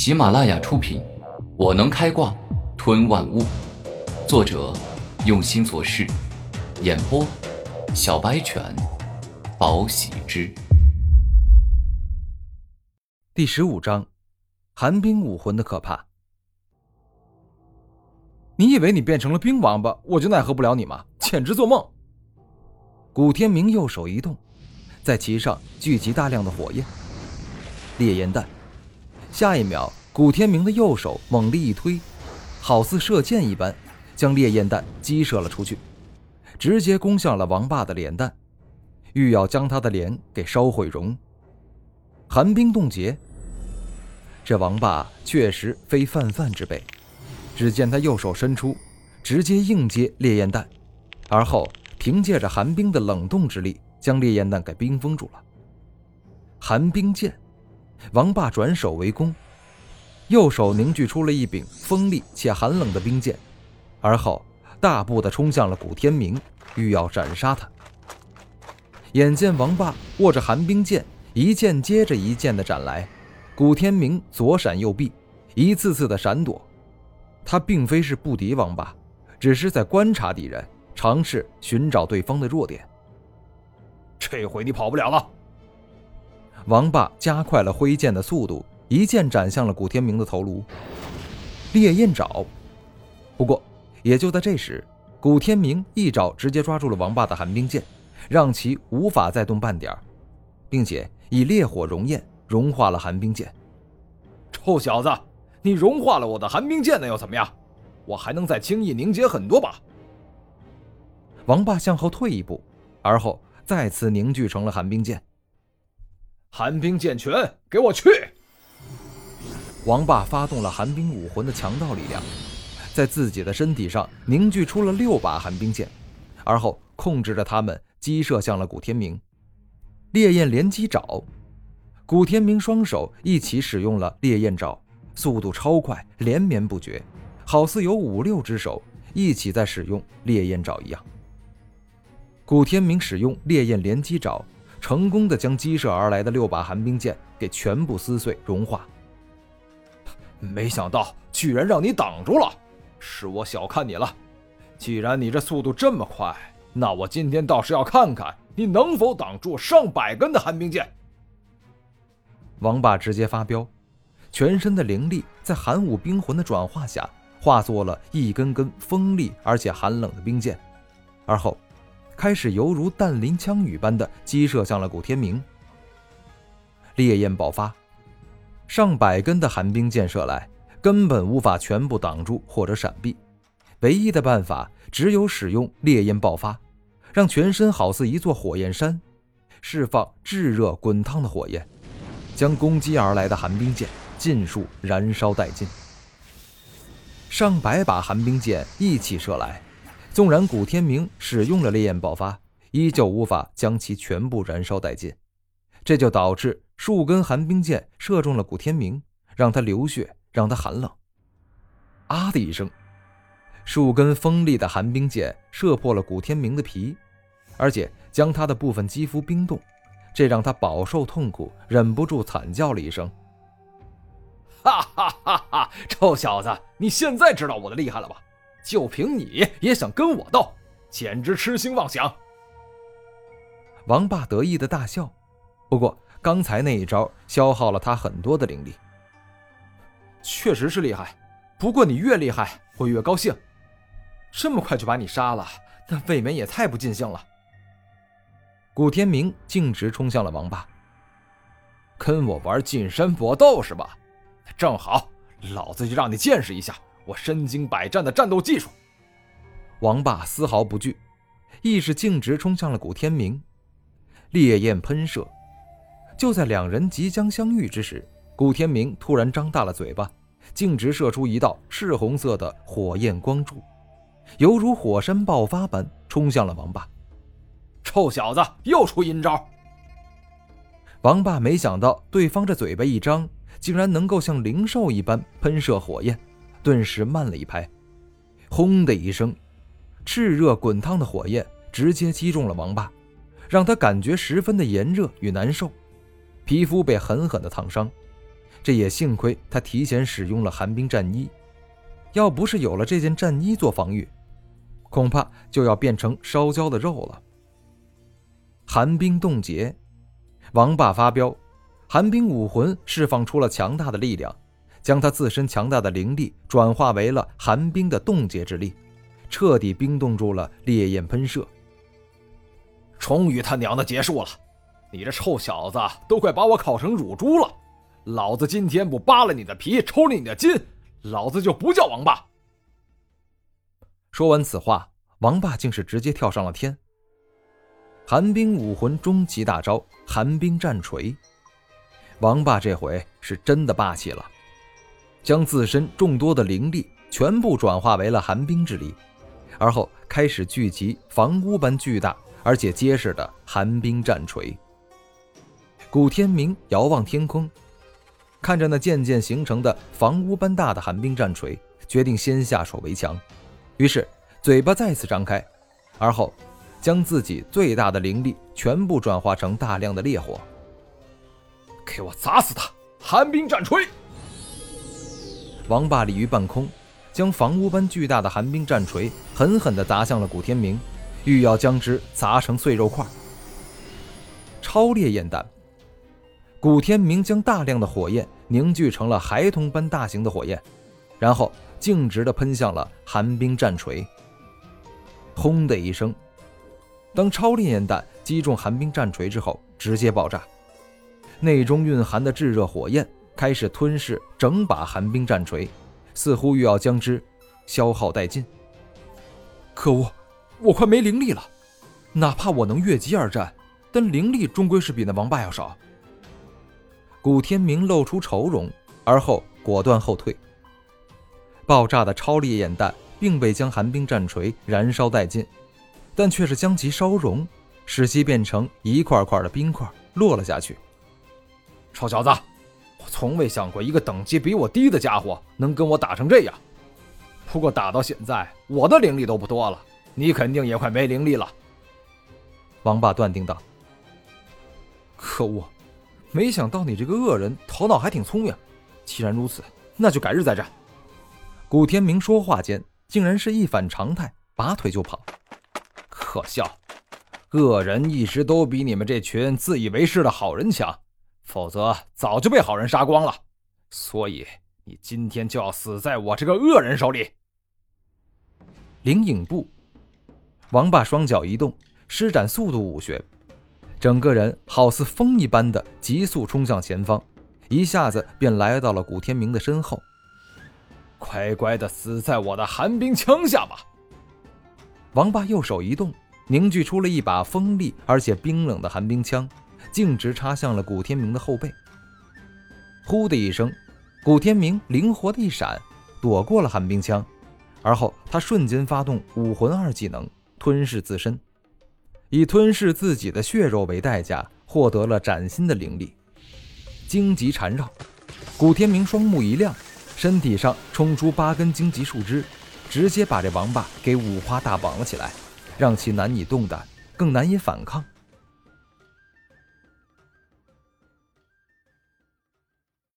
喜马拉雅出品，《我能开挂吞万物》，作者用心做事，演播小白犬，宝喜之。第十五章，寒冰武魂的可怕。你以为你变成了冰王八，我就奈何不了你吗？简直做梦！古天明右手一动，在其上聚集大量的火焰，烈焰弹。下一秒，古天明的右手猛力一推，好似射箭一般，将烈焰弹击射了出去，直接攻向了王霸的脸蛋，欲要将他的脸给烧毁容。寒冰冻结。这王霸确实非泛泛之辈。只见他右手伸出，直接硬接烈焰弹，而后凭借着寒冰的冷冻之力，将烈焰弹给冰封住了。寒冰剑。王霸转手为攻，右手凝聚出了一柄锋利且寒冷的冰剑，而后大步的冲向了古天明，欲要斩杀他。眼见王霸握着寒冰剑，一剑接着一剑的斩来，古天明左闪右避，一次次的闪躲。他并非是不敌王霸，只是在观察敌人，尝试寻找对方的弱点。这回你跑不了了。王霸加快了挥剑的速度，一剑斩向了古天明的头颅。烈焰爪。不过，也就在这时，古天明一爪直接抓住了王霸的寒冰剑，让其无法再动半点并且以烈火熔焰融化了寒冰剑。臭小子，你融化了我的寒冰剑，那又怎么样？我还能再轻易凝结很多把。王霸向后退一步，而后再次凝聚成了寒冰剑。寒冰剑拳，给我去！王霸发动了寒冰武魂的强大力量，在自己的身体上凝聚出了六把寒冰剑，而后控制着他们击射向了古天明。烈焰连击爪，古天明双手一起使用了烈焰爪，速度超快，连绵不绝，好似有五六只手一起在使用烈焰爪一样。古天明使用烈焰连击爪。成功的将击射而来的六把寒冰剑给全部撕碎融化。没想到居然让你挡住了，是我小看你了。既然你这速度这么快，那我今天倒是要看看你能否挡住上百根的寒冰剑。王霸直接发飙，全身的灵力在寒武冰魂的转化下，化作了一根根锋利而且寒冷的冰剑，而后。开始犹如弹林枪雨般的击射向了古天明。烈焰爆发，上百根的寒冰箭射来，根本无法全部挡住或者闪避。唯一的办法只有使用烈焰爆发，让全身好似一座火焰山，释放炙热滚烫的火焰，将攻击而来的寒冰箭尽数燃烧殆尽。上百把寒冰箭一起射来。纵然古天明使用了烈焰爆发，依旧无法将其全部燃烧殆尽，这就导致数根寒冰箭射中了古天明，让他流血，让他寒冷。啊的一声，数根锋利的寒冰箭射破了古天明的皮，而且将他的部分肌肤冰冻，这让他饱受痛苦，忍不住惨叫了一声：“哈哈哈哈！臭小子，你现在知道我的厉害了吧？”就凭你也想跟我斗，简直痴心妄想！王霸得意的大笑。不过刚才那一招消耗了他很多的灵力。确实是厉害，不过你越厉害，我越高兴。这么快就把你杀了，那未免也太不尽兴了。古天明径直冲向了王霸，跟我玩近身搏斗是吧？正好，老子就让你见识一下。我身经百战的战斗技术，王霸丝毫不惧，亦是径直冲向了古天明，烈焰喷射。就在两人即将相遇之时，古天明突然张大了嘴巴，径直射出一道赤红色的火焰光柱，犹如火山爆发般冲向了王霸。臭小子，又出阴招！王霸没想到对方这嘴巴一张，竟然能够像灵兽一般喷射火焰。顿时慢了一拍，轰的一声，炽热滚烫的火焰直接击中了王霸，让他感觉十分的炎热与难受，皮肤被狠狠的烫伤，这也幸亏他提前使用了寒冰战衣，要不是有了这件战衣做防御，恐怕就要变成烧焦的肉了。寒冰冻结，王霸发飙，寒冰武魂释放出了强大的力量，将他自身强大的灵力转化为了寒冰的冻结之力，彻底冰冻住了烈焰喷射。终于他娘的结束了！你这臭小子都快把我烤成乳猪了！老子今天不扒了你的皮，抽了你的筋，老子就不叫王八！说完此话，王霸竟是直接跳上了天。寒冰武魂终极大招寒冰战锤，王霸这回是真的霸气了，将自身众多的灵力全部转化为了寒冰之力，而后开始聚集房屋般巨大而且结实的寒冰战锤。古天明遥望天空，看着那渐渐形成的房屋般大的寒冰战锤，决定先下手为强，于是嘴巴再次张开，而后。将自己最大的灵力全部转化成大量的烈火，给我砸死他！寒冰战锤！王霸立于半空，将房屋般巨大的寒冰战锤狠狠地砸向了古天明，欲要将之砸成碎肉块。超烈焰弹！古天明将大量的火焰凝聚成了孩童般大型的火焰，然后径直地喷向了寒冰战锤。轰的一声。当超烈焰弹击中寒冰战锤之后，直接爆炸，内中蕴含的炙热火焰开始吞噬整把寒冰战锤，似乎欲要将之消耗殆尽。可恶，我快没灵力了！哪怕我能越级而战，但灵力终归是比那王八要少。古天明露出愁容，而后果断后退。爆炸的超烈焰弹并未将寒冰战锤燃烧殆尽。但却是将其烧融，使其变成一块块的冰块落了下去。臭小子，从未想过一个等级比我低的家伙能跟我打成这样。不过打到现在，我的灵力都不多了，你肯定也快没灵力了。王霸断定道：“可恶，没想到你这个恶人头脑还挺聪明。既然如此，那就改日再战。”古天明说话间，竟然是一反常态，拔腿就跑。可笑，恶人一直都比你们这群自以为是的好人强，否则早就被好人杀光了。所以你今天就要死在我这个恶人手里。灵影步，王霸双脚一动，施展速度武学，整个人好似风一般的急速冲向前方，一下子便来到了古天明的身后。乖乖的死在我的寒冰枪下吧！王霸右手一动，凝聚出了一把锋利而且冰冷的寒冰枪，径直插向了古天明的后背。呼的一声，古天明灵活的一闪，躲过了寒冰枪，而后他瞬间发动武魂二技能吞噬自身，以吞噬自己的血肉为代价，获得了崭新的灵力。荆棘缠绕，古天明双目一亮，身体上冲出八根荆棘树枝。直接把这王八给五花大绑了起来，让其难以动弹，更难以反抗。